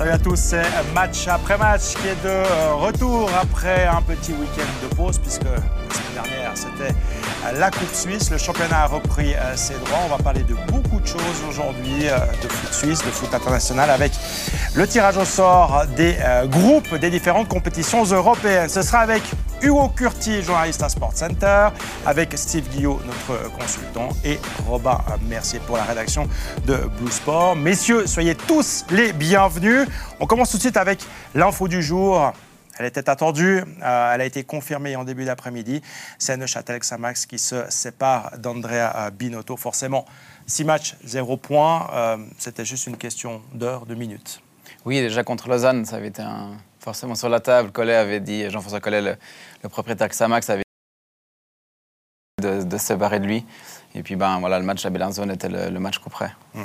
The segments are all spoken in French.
Salut à tous, c'est match après match qui est de euh, retour après un petit week-end de pause puisque la semaine dernière c'était la Coupe Suisse. Le championnat a repris euh, ses droits. On va parler de beaucoup de choses aujourd'hui, euh, de foot suisse, de foot international avec le tirage au sort des groupes des différentes compétitions européennes. Ce sera avec Hugo Curti, journaliste à Sport Center, avec Steve Guillot, notre consultant, et Robin Mercier pour la rédaction de Blue Sport. Messieurs, soyez tous les bienvenus. On commence tout de suite avec l'info du jour. Elle était attendue, euh, elle a été confirmée en début d'après-midi. C'est Neuchâtel Xamax qui se sépare d'Andrea Binotto. Forcément, 6 matchs, 0 points. Euh, c'était juste une question d'heures, de minutes. Oui, déjà contre Lausanne, ça avait été forcément sur la table. Collet avait dit, Jean-François Collet, le, le propriétaire Xamax, avait de, de se séparer de lui. Et puis, ben, voilà, le match à Bellinzone était le, match coup près. Hmm.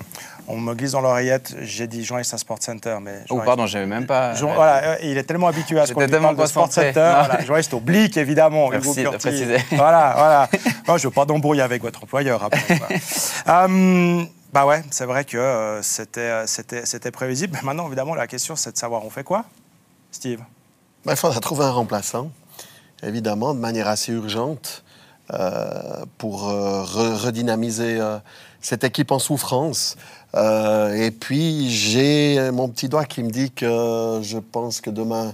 On me glisse dans l'oreillette, j'ai dit à Sport Center. Mais oh, pardon, je même pas. voilà, euh, il est tellement habitué à ce qu'on lui parle de Sport Center. Voilà, journaliste oblique, évidemment. Merci de préciser. Voilà, voilà. je ne veux pas d'embrouille avec votre employeur. Après, euh, bah ouais, c'est vrai que euh, c'était, c'était, c'était prévisible. Mais maintenant, évidemment, la question, c'est de savoir on fait quoi, Steve? Bah, Il faudra trouver un remplaçant, évidemment, de manière assez urgente. Euh, pour euh, redynamiser euh, cette équipe en souffrance. et puis, j'ai mon petit doigt qui me dit que je pense que demain,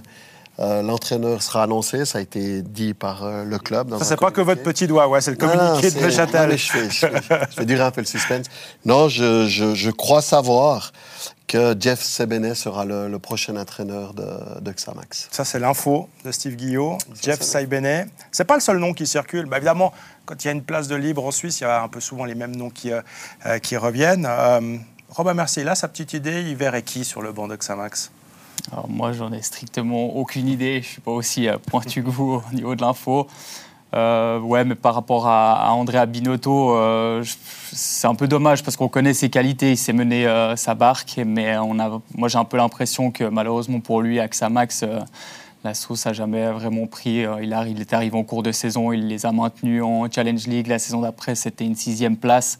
l'entraîneur sera annoncé. Ça a été dit par le club. ça, c'est pas que votre petit doigt, ouais, c'est le communiqué de Neuchâtel. Je, je, je, durer un peu le suspense. Non, je, je crois savoir que Jeff Sebenet sera le, prochain entraîneur de, Xamax. Ça, c'est l'info de Steve Guillot. Jeff Sebenet. C'est pas le seul nom qui circule. Bah, évidemment, quand il y a une place de libre en Suisse, il y a un peu souvent les mêmes noms qui, euh, euh, qui reviennent. Euh, Robin Mercier, là, sa petite idée, il verrait qui sur le banc de Xamax? Alors moi, j'en ai strictement aucune idée. Je ne suis pas aussi pointu que vous au niveau de l'info. Euh, ouais, mais par rapport à, Andrea Binotto, euh, c'est un peu dommage parce qu'on connaît ses qualités. Il s'est mené euh, sa barque, mais on a, moi j'ai un peu l'impression que malheureusement pour lui, sa max, la sauce n'a jamais vraiment pris. il, il est arrivé en cours de saison, il les a maintenus en Challenge League. La saison d'après, c'était une sixième place.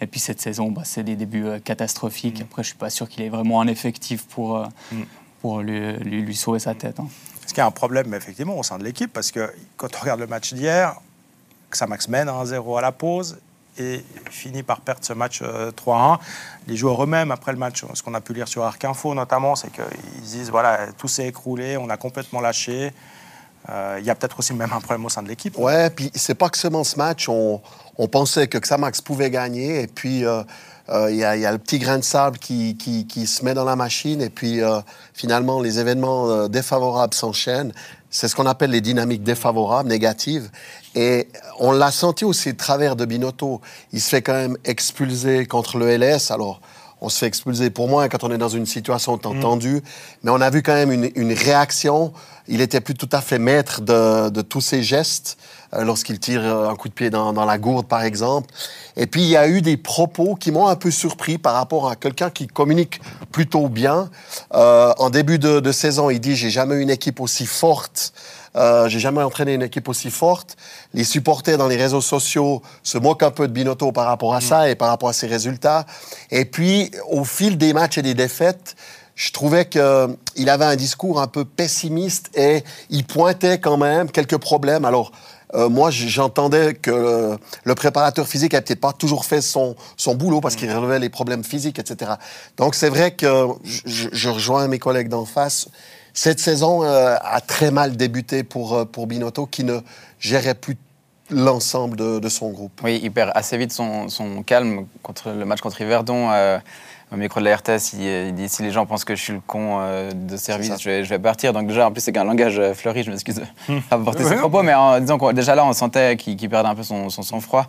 Et puis cette saison, bah, c'est des débuts catastrophiques. Mm. Après, je suis pas sûr qu'il ait vraiment un effectif pour, mm. pour lui, lui, sauver sa tête. Hein. Ce qui est un problème, effectivement, au sein de l'équipe, parce que quand on regarde le match d'hier, Xamax mène 1-0 à la pause et finit par perdre ce match 3-1. Euh, Les joueurs eux-mêmes, après le match, ce qu'on a pu lire sur Arc Info notamment, c'est qu'ils disent voilà, tout s'est écroulé, on a complètement lâché. Euh, il y a peut-être aussi même un problème au sein de l'équipe. Ouais, puis c'est pas que seulement ce match, on, pensait que Xamax pouvait gagner, et puis euh, euh, il y, a le petit grain de sable qui, qui, se met dans la machine et puis euh, finalement les événements euh, défavorables s'enchaînent. C'est ce qu'on appelle les dynamiques défavorables, négatives. Et on l'a senti aussi au travers de Binotto. Il se fait quand même expulser contre le LS. Alors, on se fait expulser pour moi quand on est dans une situation mm. tendue. Mais on a vu quand même une, réaction. Il était plus tout à fait maître de, de tous ses gestes euh, lorsqu'il tire euh, un coup de pied dans, dans, la gourde, par exemple. Et puis, il y a eu des propos qui m'ont un peu surpris par rapport à quelqu'un qui communique plutôt bien. Euh, en début de, de, saison, il dit, j'ai jamais eu une équipe aussi forte euh, j'ai jamais entraîné une équipe aussi forte. Les supporters dans les réseaux sociaux se moquent un peu de Binotto par rapport à mm. ça et par rapport à ses résultats. Et puis, au fil des matchs et des défaites, je trouvais qu'il avait un discours un peu pessimiste et il pointait quand même quelques problèmes. Alors, euh, moi, j'entendais que le préparateur physique n'a peut-être pas toujours fait son, son boulot parce qu'il mm. relevait les problèmes physiques, etc. Donc, c'est vrai que je, je rejoins mes collègues d'en face. Cette saison euh, a très mal débuté pour, euh, pour Binotto, qui ne gérait plus l'ensemble de, son groupe. Oui, il perd assez vite son, son calme contre le match contre Yverdon. Euh, au micro de la RTS, il, dit si les gens pensent que je suis le con de service, je vais, je vais, partir. Donc déjà, en plus, c'est qu'un langage fleuri, je m'excuse d'apporter ce propos, mais en disant que déjà là, on sentait qu'il perdait un peu son, sang-froid.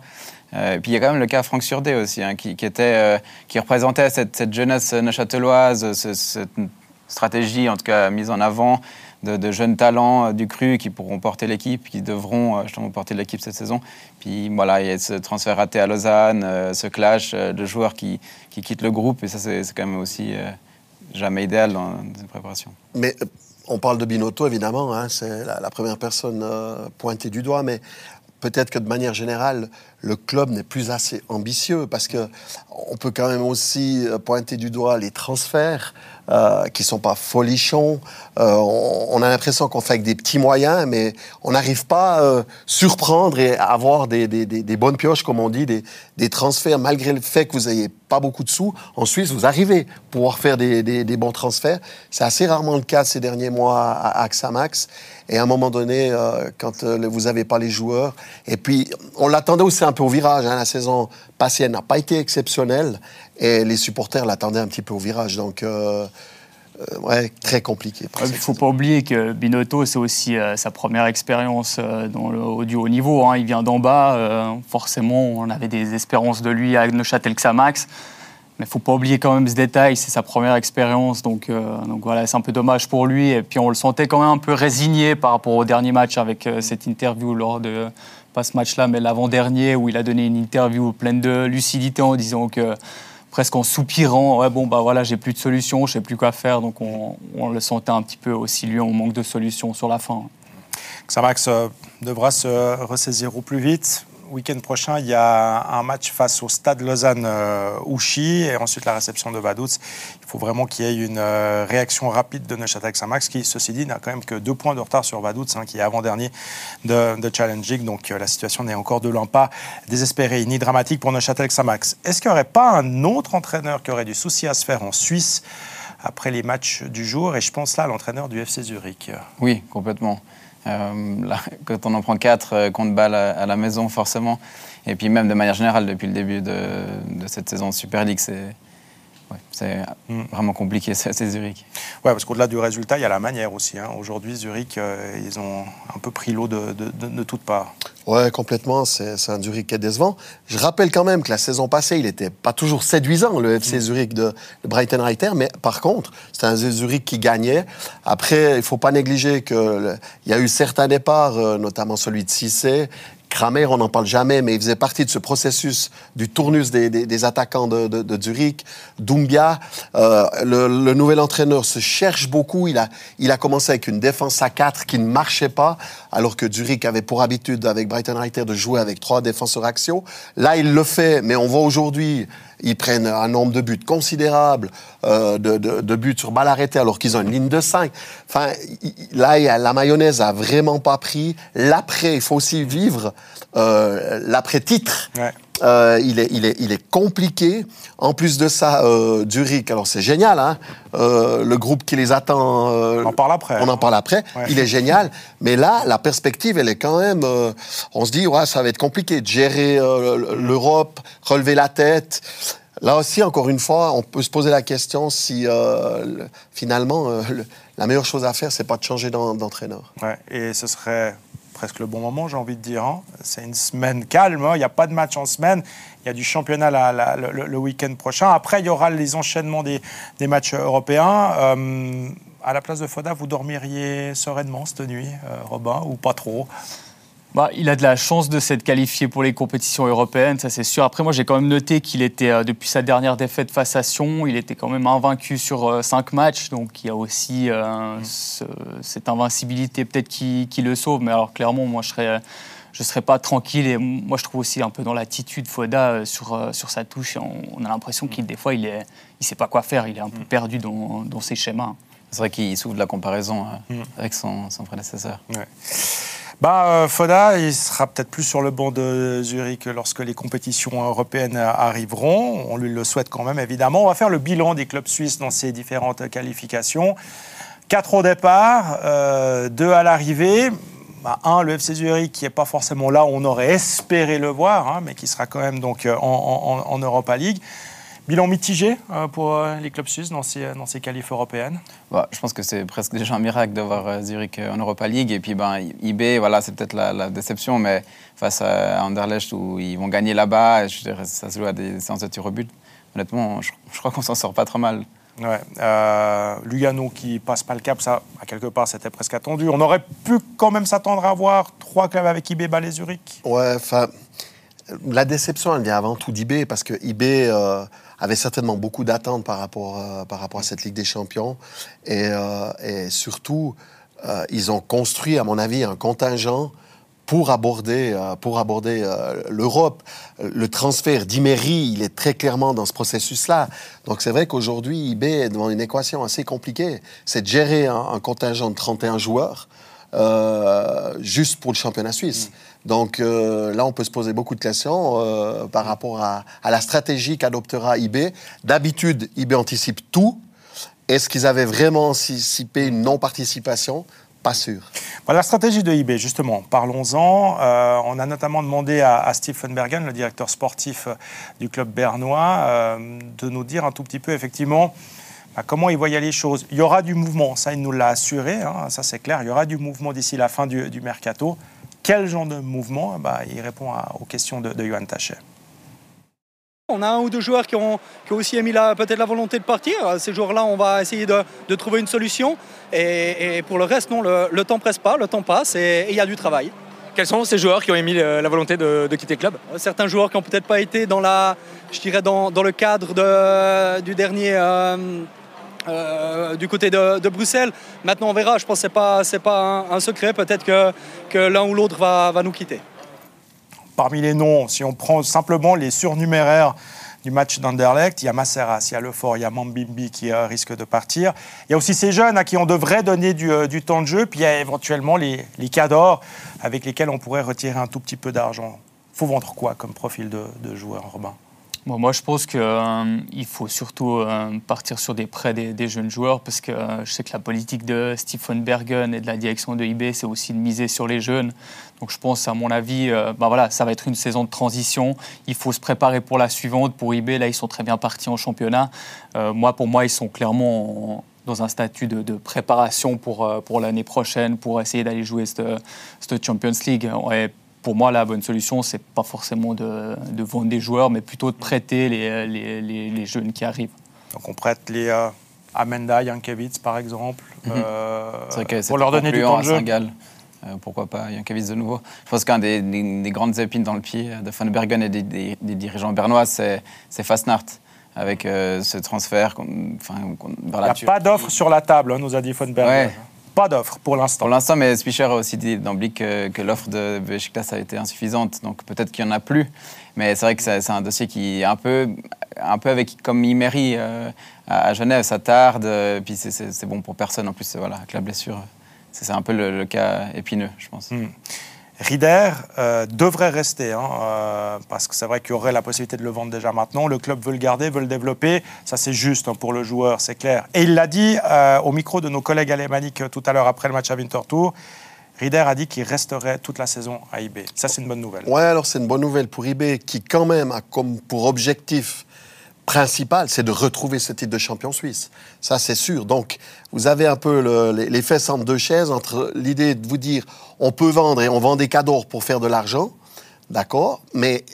puis il y a quand même le cas Franck Surdé aussi, hein, qui, qui, était, qui représentait cette, cette jeunesse neuchâteloise, ce, ce, stratégie, en tout cas mise en avant, de, jeunes talents euh, du cru qui pourront porter l'équipe, qui devront euh, justement porter l'équipe cette saison. Puis voilà, il y a ce transfert raté à Lausanne, euh, ce clash de joueurs qui, qui quittent le groupe, et ça, c'est quand même aussi jamais idéal dans une préparation. Mais on parle de Binotto, évidemment, hein, c'est la, première personne pointée du doigt, mais peut-être que de manière générale, le club n'est plus assez ambitieux parce que on peut quand même aussi pointer du doigt les transferts. Euh, qui sont pas folichons. Euh, on, a l'impression qu'on fait avec des petits moyens, mais on n'arrive pas à euh, surprendre et à avoir des, bonnes pioches, comme on dit, des, transferts, malgré le fait que vous n'ayez pas beaucoup de sous. En Suisse, vous arrivez à pouvoir faire des, bons transferts. C'est assez rarement le cas ces derniers mois à, Axamax. Et à un moment donné, euh, quand vous n'avez pas les joueurs, et puis on l'attendait aussi un peu au virage. Hein, la saison passée, n'a pas été exceptionnelle. Et les supporters l'attendaient un petit peu au virage. Donc, euh, euh, ouais, très compliqué. Il ne faut pas oublier que Binotto, c'est aussi euh, sa première expérience dans le, du haut niveau. Hein. Il vient d'en bas. forcément, on avait des espérances de lui à Neuchâtel-Xamax. Mais il ne faut pas oublier quand même ce détail, c'est sa première expérience. Donc, donc voilà, c'est un peu dommage pour lui. Et puis on le sentait quand même un peu résigné par rapport au dernier match avec cette interview lors de, pas ce match-là, mais l'avant-dernier, où il a donné une interview pleine de lucidité en disant que presque en soupirant, ouais, bon, bah voilà, j'ai plus de solution, je sais plus quoi faire. Donc on, le sentait un petit peu aussi, lui, on manque de solution sur la fin. Xamax euh, devra se ressaisir au plus vite week-end prochain, il y a un match face au Stade Lausanne-Ouchy et ensuite la réception de Vaduz. Il faut vraiment qu'il y ait une euh, réaction rapide de Neuchâtel-Xamax qui, ceci dit, n'a quand même que deux points de retard sur Vaduz, hein, qui est avant-dernier de, de Challenge League. Donc euh, la situation n'est encore de l'un pas désespérée ni dramatique pour Neuchâtel-Xamax. Est-ce qu'il n'y aurait pas un autre entraîneur qui aurait du souci à se faire en Suisse après les matchs du jour? Et je pense là à l'entraîneur du FC Zurich. Oui, complètement. Euh, quand on en prend quatre euh, contre balle à, la maison, forcément. Et puis même de manière générale, depuis le début de, de cette saison de Super League, c'est c'est mm. vraiment compliqué, c'est Zurich. Ouais, parce qu'au-delà du résultat, il y a la manière aussi. Hein. Aujourd'hui, Zurich, euh, ils ont un peu pris l'eau de, de, de, toutes parts. Ouais, complètement. C'est un Zurich qui est décevant. Je rappelle quand même que la saison passée, il n'était pas toujours séduisant, le FC mm. Zurich de, Brighton Reiter. Mais par contre, c'est un Zurich qui gagnait. Après, il ne faut pas négliger qu'il y a eu certains départs, euh, notamment celui de Cissé, Kramer, on n'en parle jamais, mais il faisait partie de ce processus du tournus des, attaquants de, Zurich. Doumbia, euh, le, nouvel entraîneur se cherche beaucoup. Il a, il a commencé avec une défense à 4 qui ne marchait pas, alors que Zurich avait pour habitude, avec Brighton Reiter, de jouer avec trois défenseurs axiaux. Là, il le fait, mais on voit aujourd'hui ils prennent un nombre de buts considérable, euh, de, buts sur balle arrêtée, alors qu'ils ont une ligne de 5. Enfin, là, la mayonnaise a vraiment pas pris. L'après, il faut aussi vivre euh, l'après-titre. Euh, il, est, il, est, il est compliqué. En plus de ça, euh, Zurich, alors c'est génial, hein euh, le groupe qui les attend. on en parle après. On en parle après. Il est génial. Mais là, la perspective, elle est quand même. on se dit, ouais, ça va être compliqué de gérer l'Europe, relever la tête. Là aussi, encore une fois, on peut se poser la question si finalement, la meilleure chose à faire, c'est pas de changer d'entraîneur. Ouais, et ce serait presque le bon moment, j'ai envie de dire. Hein. C'est une semaine calme, hein. il n'y a pas de match en semaine. Il y a du championnat le, week-end prochain. Après, il y aura les enchaînements des, matchs européens. Euh, à la place de Foda, vous dormiriez sereinement cette nuit, euh, Robin, ou pas trop? Bah, il a de la chance de s'être qualifié pour les compétitions européennes, ça c'est sûr. Après, moi j'ai quand même noté qu'il était, euh, depuis sa dernière défaite face à Sion, il était quand même invaincu sur euh, cinq matchs. Donc il y a aussi euh, mm. cette invincibilité peut-être qui, le sauve. Mais alors clairement, moi je serais je ne serais pas tranquille. Et moi, je trouve aussi un peu dans l'attitude Foda sur, sur sa touche. On, a l'impression qu'il, des fois, il ne il sait pas quoi faire. Il est un peu mm. perdu dans, dans ses schémas. C'est vrai qu'il souffre de la comparaison avec son, son prédécesseur. Ouais. Bah, euh, Foda, il sera peut-être plus sur le banc de Zurich lorsque les compétitions européennes arriveront. On lui le souhaite quand même, évidemment. On va faire le bilan des clubs suisses dans ces différentes qualifications. Quatre au départ, euh, deux à l'arrivée. Bah, un, le FC Zurich, qui n'est pas forcément là où on aurait espéré le voir, hein, mais qui sera quand même donc en, en Europa League. Bilan mitigé euh, pour euh, les clubs suisses dans ces, dans ces qualifs européennes? Bah, Je pense que c'est presque déjà un miracle d'avoir euh, Zurich en Europa League. Et puis ben, IB, voilà, c'est peut-être la, déception, mais face à Anderlecht où ils vont gagner là-bas, ça se joue à des séances de tir au but. Honnêtement, je, crois qu'on s'en sort pas trop mal. Ouais. Lugano qui passe pas le cap, ça, à quelque part, c'était presque attendu. On aurait pu quand même s'attendre à voir trois clubs avec IB, et Zurich? Ouais, enfin, la déception, elle vient avant tout d'IB parce que IB avait certainement beaucoup d'attentes par rapport, euh, par rapport à cette Ligue des Champions. Et, euh, surtout, euh, ils ont construit, à mon avis, un contingent pour aborder, aborder l'Europe. Le transfert d'Imery, il est très clairement dans ce processus-là. Donc c'est vrai qu'aujourd'hui, IB est devant une équation assez compliquée. C'est de gérer un, contingent de 31 joueurs juste pour le championnat suisse. Donc là, on peut se poser beaucoup de questions par rapport à, à la stratégie qu'adoptera IB. D'habitude, IB anticipe tout. Est-ce qu'ils avaient vraiment anticipé une non-participation? Pas sûr. la stratégie de eBay, justement, parlons-en. Euh, on a notamment demandé à, Stephen Bergen, le directeur sportif euh, du club bernois, euh, de nous dire un tout petit peu, effectivement, bah, comment il voyait les choses. Il y aura du mouvement, ça, il nous l'a assuré, hein, ça c'est clair. Il y aura du mouvement d'ici la fin du, mercato. Quel genre de mouvement bah, Il répond aux questions de, de Johan Tachet. On a un ou deux joueurs qui ont, aussi émis peut-être la volonté de partir. Ces joueurs-là, on va essayer de, trouver une solution. Et, pour le reste, non, le, le, temps presse pas, le temps passe et il y a du travail. Quels sont ces joueurs qui ont émis la volonté de, quitter le club? Certains joueurs qui n'ont peut-être pas été dans, la, je dirais dans, le cadre de, du dernier... Euh, euh, du côté de, Bruxelles. Maintenant, on verra. Je pense que ce n'est pas, un, secret. Peut-être que, que l'un ou l'autre va, va nous quitter parmi les noms, si on prend simplement les surnuméraires du match d'Anderlecht, il y a Masseras, il y a Lefort, il y a Mambimbi qui euh, risque de partir. Il y a aussi ces jeunes à qui on devrait donner du, euh, temps de jeu, puis il y a éventuellement les, les cadors avec lesquels on pourrait retirer un tout petit peu d'argent. Faut vendre quoi comme profil de, de joueur, Robin? Moi, je pense qu'il euh, faut surtout euh, partir sur des prêts des, jeunes joueurs parce que euh, je sais que la politique de Stephen Bergen et de la direction de IB, c'est aussi de miser sur les jeunes. Donc, je pense, à mon avis, bah voilà, ça va être une saison de transition. Il faut se préparer pour la suivante. Pour IB, là, ils sont très bien partis en championnat. moi, pour moi, ils sont clairement dans un statut de, préparation pour, pour l'année prochaine, pour essayer d'aller jouer cette, Champions League pour moi, la bonne solution, c'est pas forcément de, vendre des joueurs, mais plutôt de prêter les, les, les, jeunes qui arrivent. Donc on prête les euh, Amenda, Jankiewicz, par exemple, mhm. euh, pour leur donner du temps de jeu. Euh, pourquoi pas Jankiewicz de nouveau? Je pense qu'un des, des, grandes épines dans le pied de Van Bergen et des, dirigeants bernois, c'est Fasnart avec ce transfert. Enfin, Il n'y a pas d'offre sur la table, hein, nous a dit Van Bergen. Pas d'offre pour l'instant. Pour l'instant, mais Spicher a aussi dit d'emblée que, que l'offre de Besiktas a été insuffisante. Donc peut-être qu'il n'y en a plus. Mais c'est vrai que c'est un dossier qui est un peu, un peu avec, comme Imery euh, à, Genève, ça tarde. Euh, puis c'est bon pour personne. En plus, voilà, avec la blessure, c'est un peu le, cas épineux, je pense. Hmm. Rieder euh, devrait rester, hein, euh, parce que c'est vrai qu'il y aurait la possibilité de le vendre déjà maintenant. Le club veut le garder, veut le développer. Ça, c'est juste hein, pour le joueur, c'est clair. Et il l'a dit euh, au micro de nos collègues alémaniques tout à l'heure après le match à Winterthur. Rieder a dit qu'il resterait toute la saison à IB. Ça, c'est une bonne nouvelle. Ouais, alors c'est une bonne nouvelle pour IB qui, quand même, a comme pour objectif principal, c'est de retrouver ce titre de champion suisse. Ça, c'est sûr. Donc, vous avez un peu le, les, les, fesses entre deux chaises, entre l'idée de vous dire, on peut vendre et on vend des cadeaux pour faire de l'argent, d'accord mais,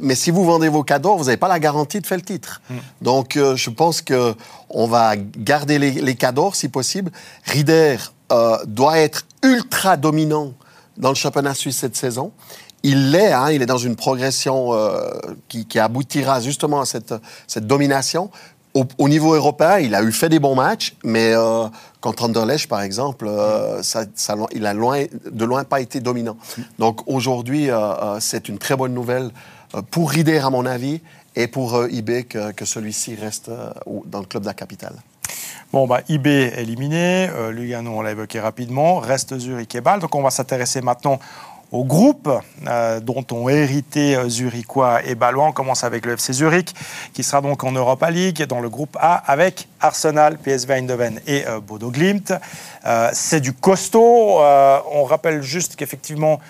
mais si vous vendez vos cadeaux, vous n'avez pas la garantie de faire le titre. Hmm. Donc, euh, je pense qu'on va garder les, les cadeaux, si possible. Rieder euh, doit être ultra dominant dans le championnat suisse cette saison il l'est, hein, il est dans une progression euh, qui, aboutira justement à cette, domination. Au, niveau européen, il a eu fait des bons matchs, mais euh, contre Anderlecht, par exemple, euh, il a de loin pas été dominant. Donc aujourd'hui, c'est une très bonne nouvelle pour Rieder, à mon avis, et pour IB que, celui-ci reste dans le club de la capitale. Bon, bah, IB éliminé, Lugano, on l'a évoqué rapidement, reste Zurich et Bâle. Donc on va s'intéresser maintenant au groupe euh, dont ont hérité euh, Zurichois et Balois. On commence avec le FC Zurich, qui sera donc en Europa League, dans le groupe A, avec Arsenal, PSV Eindhoven et euh, Bodo Glimt. c'est du costaud. on rappelle juste qu'effectivement,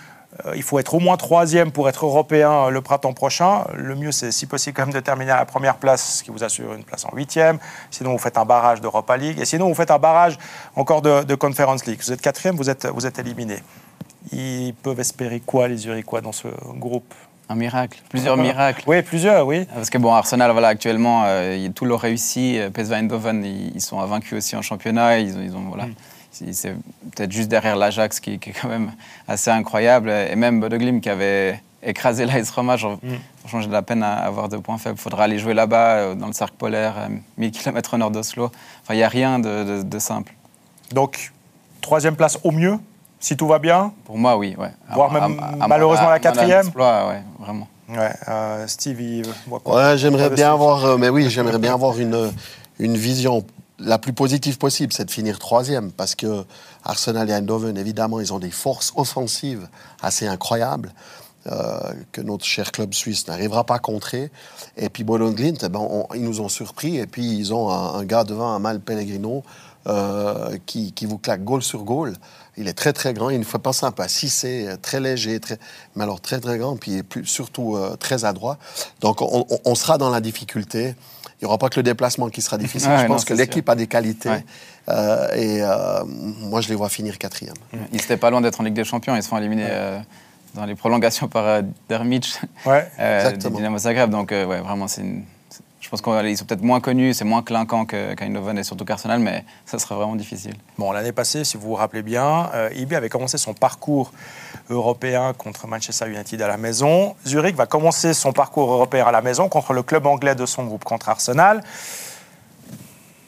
il faut être au moins troisième pour être européen le printemps prochain. Le mieux, c'est si possible quand même de terminer à la première place, ce qui vous assure une place en huitième. Sinon, vous faites un barrage d'Europa League. Et sinon, vous faites un barrage encore de, de Conference League. Vous êtes quatrième, vous êtes, vous êtes éliminé. Ils peuvent espérer quoi, les Uriquois, dans ce groupe un miracle, plusieurs miracles. Oui, plusieurs, oui. Parce que bon, Arsenal, voilà, actuellement, euh, tout leur réussi. Euh, PSV Eindhoven, ils, sont invaincus aussi en championnat. Ils, ils ont, voilà, mm. c'est peut-être juste derrière l'Ajax qui, est quand même assez incroyable. Et même Bodoglim qui avait écrasé l'AS Roma. Mm. Franchement, j'ai de la peine à avoir de points faibles. Il faudra aller jouer là-bas, euh, dans le cercle polaire, 1000 km au nord d'Oslo. Enfin, il n'y a rien de, de simple. Donc, troisième place au mieux Si tout va bien Pour moi, oui. Ouais. Voire même malheureusement la quatrième ouais, vraiment. Ouais, euh, Steve, il voit quoi Ouais, j'aimerais bien avoir, euh, mais oui, j'aimerais bien avoir une, une vision la plus positive possible, c'est de finir troisième, parce que Arsenal et Eindhoven, évidemment, ils ont des forces offensives assez incroyables. Euh, que notre cher club suisse n'arrivera pas à contrer. Et puis Bolo Glint, eh ben, ils nous ont surpris. Et puis ils ont un, gars devant, un Mal Pellegrino, euh, qui, qui, vous claque goal sur goal. Il est très très grand, il ne fait pas simple à 6 c'est très léger, très, mais alors très très grand, puis il est plus, surtout euh, très adroit. Donc on, on, sera dans la difficulté. Il n'y aura pas que le déplacement qui sera difficile. je pense que l'équipe a des qualités. Euh, et euh, moi, je les vois finir quatrième. Ils n'étaient pas loin d'être en Ligue des Champions. Ils se font éliminer dans les prolongations par Dermich, ouais, Dynamo Zagreb. Donc, ouais, vraiment, c'est une je pense qu'ils sont peut-être moins connus, c'est moins clinquant qu'Eindhoven et surtout qu'Arsenal, mais ça serait vraiment difficile. Bon, l'année passée, si vous vous rappelez bien, euh, avait commencé son parcours européen contre Manchester United à la maison. Zurich va commencer son parcours européen à la maison contre le club anglais de son groupe, contre Arsenal.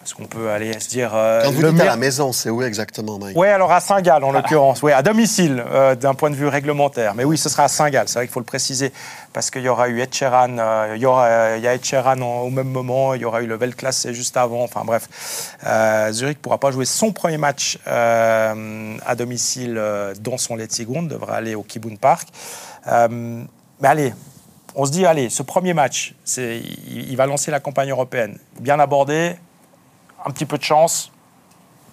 Est-ce qu'on peut aller se dire. Euh, Quand vous dites à la maison, c'est où exactement, Mike Oui, alors à Saint-Gall en l'occurrence, oui, à domicile euh, d'un point de vue réglementaire. Mais oui, ce sera à Saint-Gall, c'est vrai qu'il faut le préciser, parce qu'il y aura eu Etcheran, euh, il y, aura, il y a Etcheran au même moment, il y aura eu le Veltklasse juste avant, enfin bref. Zurich ne pourra pas jouer son premier match à domicile dans son Letzigrund, devra aller au Kibun Park. mais allez, on se dit, allez, ce premier match, il, il va lancer la campagne européenne. Bien abordé, un petit peu de chance,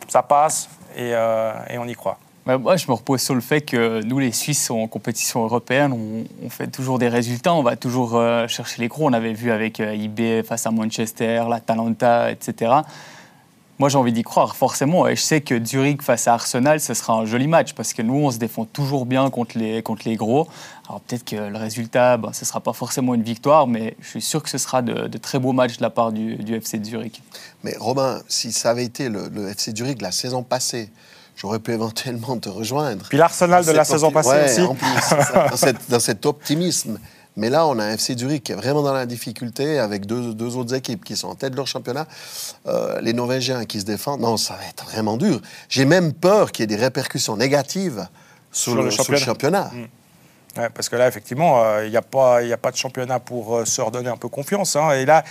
ça passe et, euh, on y croit. moi, je me repose sur le fait que nous, les Suisses, en compétition européenne, on, fait toujours des résultats, on va toujours euh, chercher les. On avait vu avec euh, IB face à Manchester, l'Atalanta, etc. Moi, j'ai envie d'y croire, forcément. Et je sais que Zurich face à Arsenal, ce sera un joli match parce que nous, on se défend toujours bien contre les, contre les gros. Alors peut-être que le résultat, ben, ce ne sera pas forcément une victoire, mais je suis sûr que ce sera de, très beaux matchs de la part du, FC de Zurich. Mais Romain, si ça avait été le, FC de Zurich la saison passée, j'aurais pu éventuellement te rejoindre. Puis l'Arsenal de la saison passée aussi. En plus, dans cet optimisme. Mais là, on a un FC Zurich qui est vraiment dans la difficulté avec deux, deux autres équipes qui sont en tête de leur championnat. Euh, les Norvégiens qui se défendent. Non, ça va être vraiment dur. J'ai même peur qu'il y ait des répercussions négatives sur, le, championnat. Mmh. parce que là, effectivement, euh, il n'y a, pas, a pas de championnat pour euh, se redonner un peu confiance. Hein. Et là,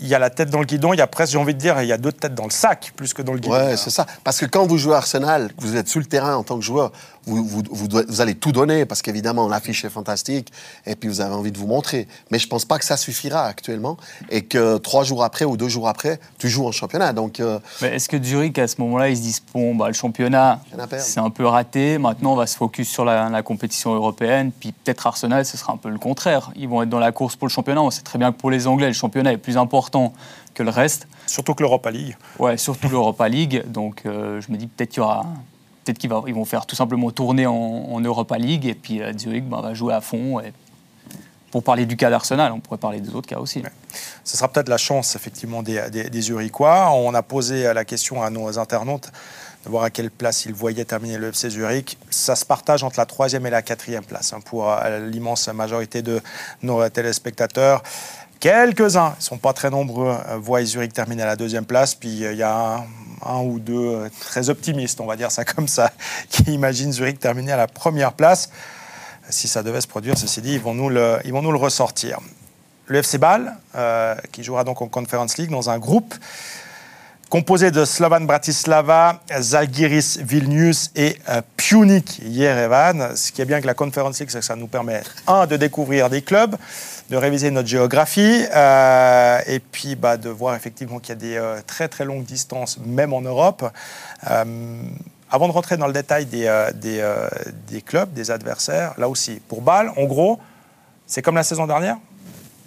il y a la tête dans le guidon, il y a presque, j'ai envie de dire, il y a deux têtes dans le sac plus que dans le guidon. Ouais, c'est ça. Parce que quand vous jouez à Arsenal, vous êtes sur le terrain en tant que joueur, vous, vous, vous, allez tout donner parce qu'évidemment, l'affiche est fantastique et puis vous avez envie de vous montrer. Mais je pense pas que ça suffira actuellement et que trois jours après ou deux jours après, tu joues en championnat. Donc, euh, est-ce que Zurich, à ce moment-là, ils se disent bon, bah, le championnat, c'est un peu raté, maintenant on va se focus sur la, la compétition européenne, puis peut-être Arsenal, ce sera un peu le contraire. Ils vont être dans la course pour le championnat. On sait très bien que pour les Anglais, le championnat est plus important que le reste. Surtout que l'Europa League. Ouais, surtout l'Europa League. Donc euh, je me dis peut-être qu'il y aura peut-être qu'ils vont faire tout simplement tourner en, Europa League et puis euh, Zurich bah, va jouer à fond. Pour parler du cas d'Arsenal, on pourrait parler des autres cas aussi. Ce sera peut-être la chance effectivement des, Zurichois. On a posé la question à nos internautes de voir à quelle place ils voyaient terminer le FC Zurich. Ça se partage entre la troisième et la quatrième place hein, pour euh, l'immense majorité de nos téléspectateurs. Quelques-uns, ils ne sont pas très nombreux, euh, voient Zurich terminer à la deuxième place. Puis il y a ou deux euh, très optimistes, on va dire ça comme ça, qui imaginent Zurich terminer à la première place. Si ça devait se produire, ceci dit, ils vont nous le, ils vont nous le ressortir. Le FC Bâle, euh, qui jouera donc en Conference League dans un groupe composé de Slovan Bratislava, Zalgiris Vilnius et euh, Punic Yerevan. Ce qui est bien que la Conference League, c'est que ça nous permet, un, de découvrir des clubs, de réviser notre géographie euh, et puis bah, de voir effectivement qu'il y a des euh, très très longues distances, même en Europe. Euh, avant de rentrer dans le détail des, des, des, clubs, des adversaires, là aussi, pour Bâle, en gros, c'est comme la saison dernière.